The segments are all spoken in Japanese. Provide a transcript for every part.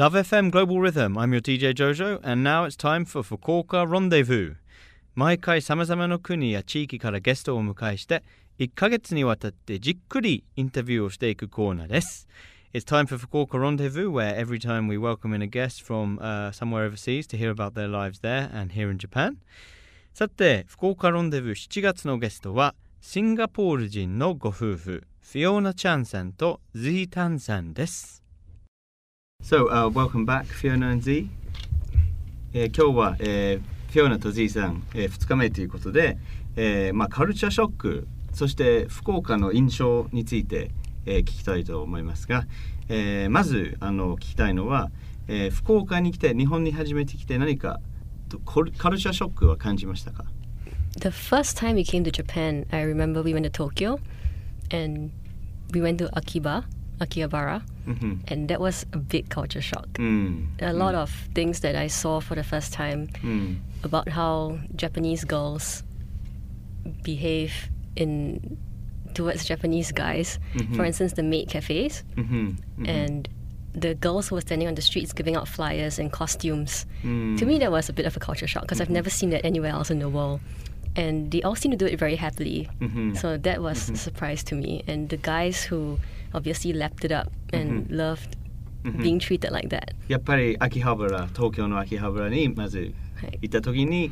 Love FM Global Rhythm. I'm your DJ Jojo, and now it's time for Fukuoka Rendezvous. 毎回さまざまな国や地域からゲストをお迎えして1ヶ月にわたってじっくりインタビューをしていくコーナーです。It's time for Fukuoka Rendezvous, where every time we welcome in a guest from uh, somewhere overseas to hear about their lives there and here in Japan. さて、福岡ロンデブー7月のゲストはシンガポール人のご夫婦フィオーナ・チャンさんとズータンさんです。So, uh, welcome back, Fiona and Z. えー、今日は、えー、フィオナと Z さん、えー、2日目ということで、えーまあ、カルチャーショック、そして福岡の印象について、えー、聞きたいと思いますが、えー、まずあの聞きたいのは、えー、福岡に来て、日本に初めて来て何かカルチャーショックは感じましたか？The first time we came to Japan, I remember we went to Tokyo and we went to Akiba. Akihabara, mm-hmm. and that was a big culture shock. Mm. A lot mm. of things that I saw for the first time mm. about how Japanese girls behave in towards Japanese guys. Mm-hmm. For instance, the maid cafes, mm-hmm. mm-hmm. and the girls who were standing on the streets giving out flyers and costumes. Mm. To me, that was a bit of a culture shock because I've mm-hmm. never seen that anywhere else in the world. And they all seem to do it very happily. Mm-hmm. So that was a surprise to me. And the guys who obviously lapped it up and mm-hmm. loved being treated like that. やっぱり秋葉原東京の秋葉原にまず行った時に、はい、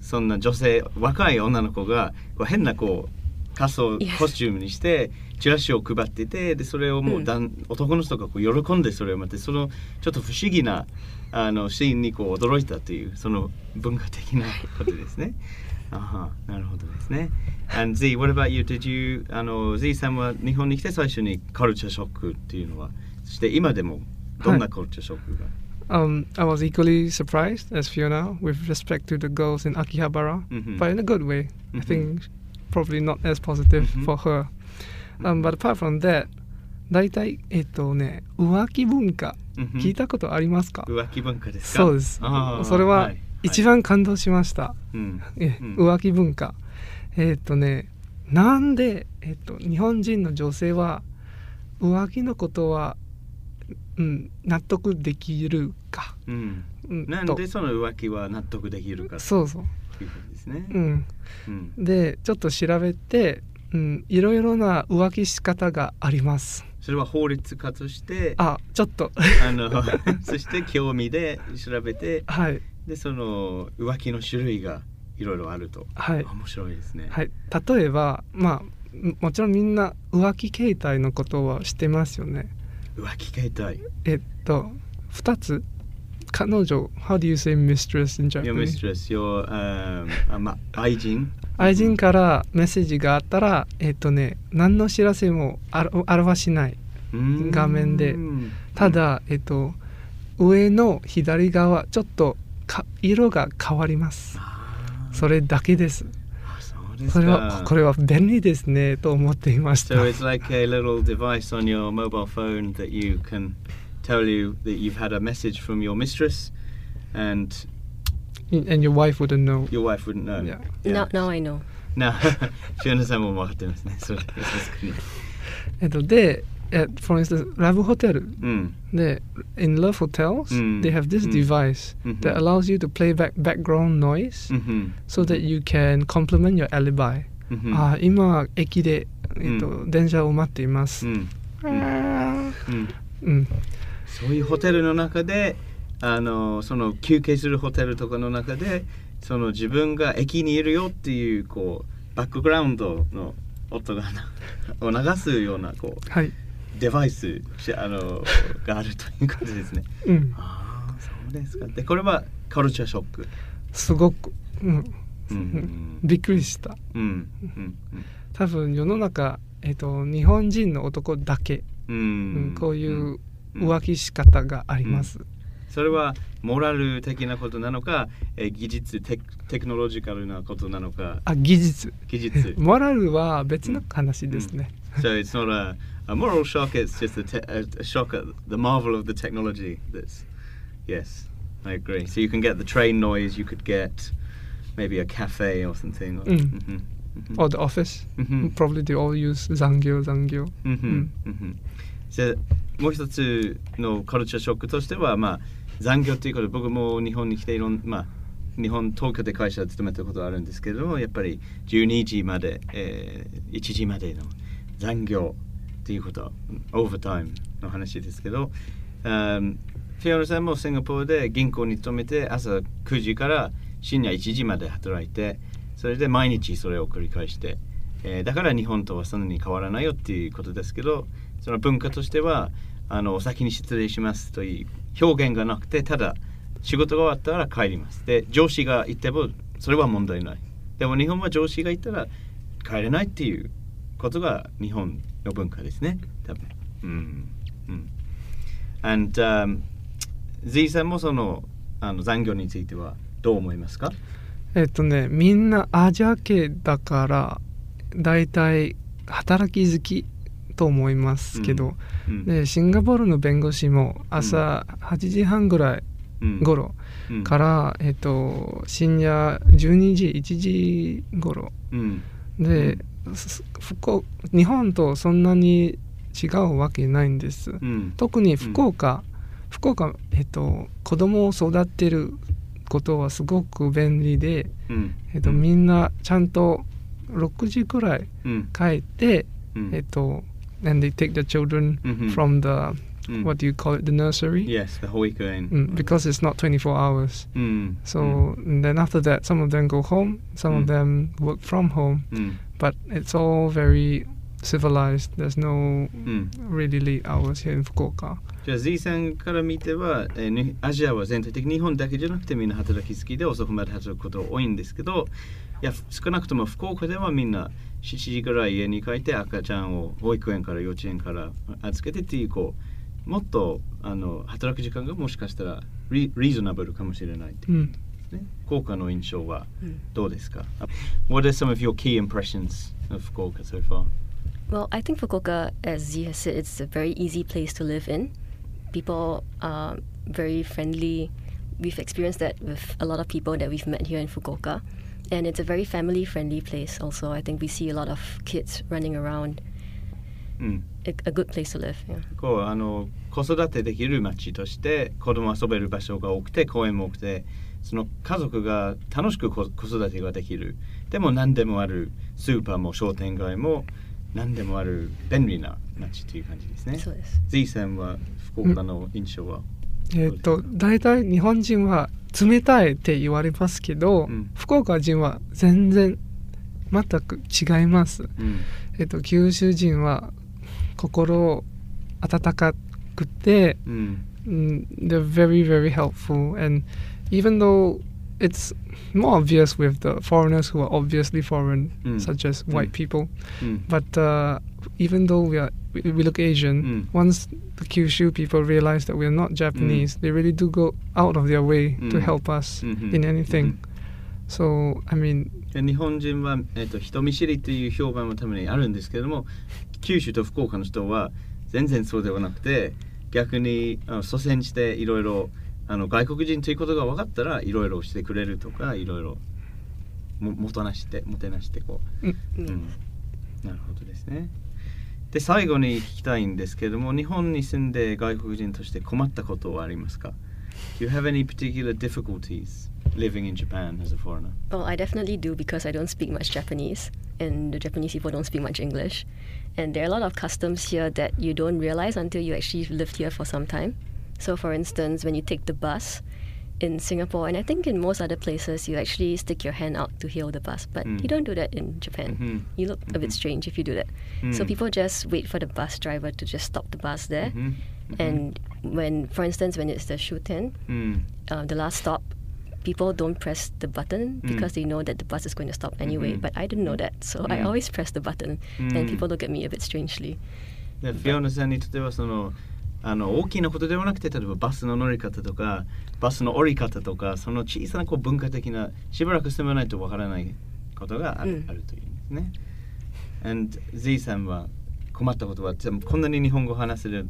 そんな女性若い女の子がこう変なこう仮装コスチュームにしてチラシを配っててでそれをもうだん、男の人がこう喜んでそれを待ってそのちょっと不思議なあのシーンにこう驚いたというその文化的なことですね。あはなるほどですね。And Z, what about you? Did you あの Z さんは日本に来て最初にカルチャーショックっていうのはそして今でもどんなカルチャーショックが、Um, I was equally surprised as Fiona with respect to the girls in Akihabara, mm-hmm. but in a good way. Mm-hmm. I think probably not as positive mm-hmm. for her. Um, but apart from that, 大体、えっとね、浮気文化、聞いたことありますか浮気文化ですかそうです。それは一番感動しました。うん、え浮気文化。えっ、とねなんで、えっ、と、日本人の女性は浮気のことは、うん、納得できるか。うん、なんでその浮気は納得できるかそうそう。いうことですね。うん、うん、でちょっと調べて、うん、いろいろな浮気し方があります。それは法律家としてあちょっとあの そして興味で調べて、はい、でその浮気の種類がいろいろあると、はい、面白いですね、はい、例えばまあもちろんみんな浮気形態のことは知ってますよね。浮気形態。えっと2つ。彼女 How do you say mistress in Japanese? Your mistress, your、um, ま、愛人？愛人からメッセージがあったらえっとね何の知らせも表しない画面で。ただえっと上の左側ちょっとか色が変わりますそれだけですそれはこれは便利ですねと思っていました So it's like a little device on your mobile phone that you can tell you that you've had a message from your mistress and and your wife wouldn't know your wife wouldn't know yeah, yeah. Now, now I know な、シオナさんも分かってますね。それ、えっと、で、at for instance Love Hotel mm. they, in Love Hotels mm. they have this mm. device -hmm. that allows you to play back background noise -hmm. so that you can complement your alibi -hmm. あ今駅で、えっと電車を待っています、うんそういうホテルの中であのその休憩するホテルとかの中でその自分が駅にいるよっていうこうバックグラウンドの音がを流すようなこう、はい、デバイスあの があるということですね。うん、ああそうですか。でこれはカルチャーショック。すごく、うん、うん、びっくりした。うん、うん、多分世の中えっ、ー、と日本人の男だけ、うん、うん、こういう浮気し方があります。それはモラル的なことなのか、えー、技術テテクノロジカルなことなのか。あ技術。技術。モラルは別の話ですね。So it's not a a moral shock. It's just a, te- a, a, shock at the marvel of the technology. That's yes, I agree. So you can get the train noise. You could get maybe a cafe or something. Or, mm. mm-hmm, mm-hmm. or the office. Mm-hmm. Probably they all use zangyo, zangyo. Mm-hmm, mm. mm-hmm. So もう一つのカルチャーショックとしては、まあ、残業ということで僕も日本に来ていろんまあ日本東京で会社を勤めたことがあるんですけれどもやっぱり12時まで、えー、1時までの残業 ということオーバータイムの話ですけど、フィオナさんもシンガポールで銀行に勤めて朝9時から深夜1時まで働いてそれで毎日それを繰り返して、えー、だから日本とはそんなに変わらないよっていうことですけどその文化としてはあのお先に失礼しますという表現がなくてただ仕事が終わったら帰ります。で上司が言ってもそれは問題ない。でも日本は上司が言ったら帰れないっていうことが日本の文化ですね。多分。うん。うん。And、um, Z さんもそのあの残業についてはどう思いますか？えっとねみんなアジア系だから大体働き好きと思いますけど、うん。うん、でシンガポールの弁護士も朝8時半ぐらい頃から、えっと、深夜12時1時頃、で、日本とそんなに違うわけないんです、特に福岡、福岡、えっと、子供を育てることはすごく便利で、えっと、みんなちゃんと6時くらい帰って、えっと and they take the children from the Mm. What do you call it? The nursery. Yes, the hoikuin. Mm, because it's not 24 hours. Mm. So mm. then after that, some of them go home, some of mm. them work from home. Mm. But it's all very civilized. There's no really late hours here in Fukuoka. じゃあ Z さんから見ては、えー、アジアは全体的に日本だけじゃなくてみんな働き好きで遅くまで働くことが多いんですけどいや少なくとも福岡ではみんな7時ぐらい家に帰って赤ちゃんを保育園から幼稚園から預けてっていうこう もっとあの働く時間がもしかしたらリリーズナブルかもしれないっていう、ね、効果の印象はどうですか、What are some of your key impressions of Fukuoka so far? Well, I think Fukuoka, as Z has said, it's a very easy place to live in. People are very friendly. We've experienced that with a lot of people that we've met here in Fukuoka. And it's a very family friendly place also. I think we see a lot of kids running around. うん、a good place to live. Yeah. こうあの子育てできる街として子供遊べる場所が多くて公園も多くてその家族が楽しく子育てができるでも何でもあるスーパーも商店街も何でもある便利な街という感じですね。そうです。Z さんは福岡の印象は、うん、えっ、と大体日本人は冷たいって言われますけど、うん、福岡人は全然全く違います。うん、えっ、と九州人は心温かくて、mm. they're very very helpful and even though it's more obvious with the foreigners who are obviously foreign mm. such as white people but uh, even though we are we, we look Asian once the Kyushu people realize that we're not Japanese they really do go out of their way to help us -hmm. in anything so I mean 日本人は、えーと、人見知りという評判もためにあるんですけれども 九州と福岡の人は全然そうではなくて逆にあの祖先していろいろあの外国人ということが分かったらいろいろしてくれるとかいろいろももとなしてもてなしてこう、うん、うん、なるほどですね。で最後に聞きたいんですけれども日本に住んで外国人として困ったことはありますか？Do you have any particular difficulties living in Japan as a foreigner? Well, I definitely do because I don't speak much Japanese and the Japanese people don't speak much English. And there are a lot of customs here that you don't realize until you actually lived here for some time. So, for instance, when you take the bus in Singapore, and I think in most other places, you actually stick your hand out to hail the bus, but mm. you don't do that in Japan. Mm-hmm. You look mm-hmm. a bit mm-hmm. strange if you do that. Mm. So, people just wait for the bus driver to just stop the bus there. Mm-hmm. mm-hmm. And when, for instance, when it's the Shuten, mm. uh, the last stop, people don't press the button mm. because they know that the bus is going to stop anyway. Mm-hmm. But I didn't know that, so mm. I always press the button, mm. and people look at me a bit strangely. フィオナさんにとってはその あの大きなことではなくて例えばバスの乗り方とかバスの降り方とかその小さなこう文化的なしばらく住まないとわからないことがある,、あるというんですね。And Z さんは困ったことはこんなに日本語を話せる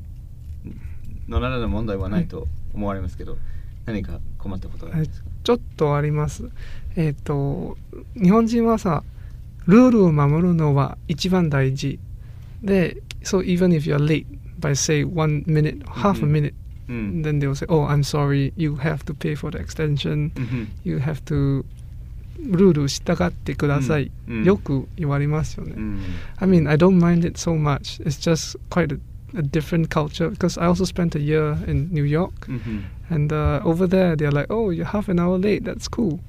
のならの問題はないと思われますけど、何か困ったことがありますか？ちょっとあります。えっ、ー、と日本人はさルールを守るのは一番大事で so even if you're late by say one minute, half a minute, then they'll say, "Oh, I'm sorry. You have to pay for the extension. You have to ルール従ってください、よく言われますよね。I mean, I don't mind it so much. It's just quite a, a different culture because I also spent a year in New York, and uh, over there they're like, "Oh, you're half an hour late. That's cool."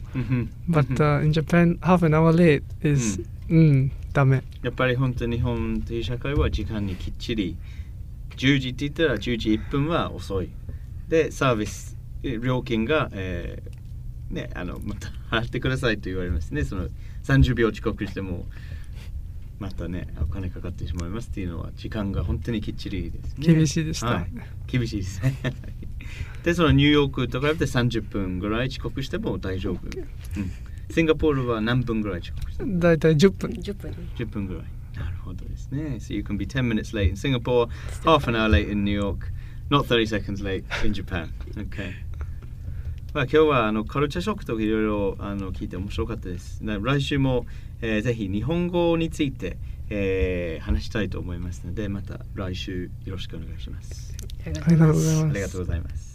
But uh, in Japan, half an hour late is うん、ダメ。やっぱり本当に日本という社会は時間にきっちり 10時って言ったら10時1分は遅い。で、サービス料金が、えーね、あのまた 払ってくださいと言われますね。その30秒遅刻してもまたねお金かかってしまいますっていうのは時間が本当にきっちりですね。厳しいでした、はい、厳しいです。ね でそのニューヨークと比べて30分ぐらい遅刻しても大丈夫、うん、シンガポールは何分ぐらい遅刻して大体10分。10分。10分ぐらいなるほどですね So you can be 10 minutes late in Singapore half an hour late in New York not 30 seconds late in Japan okay まあ、今日はあのカルチャーショックとかいろいろあの聞いて面白かったです。来週も、えー、ぜひ日本語について、えー、話したいと思いますので、また来週よろしくお願いします。ありがとうございます。ありがとうございます。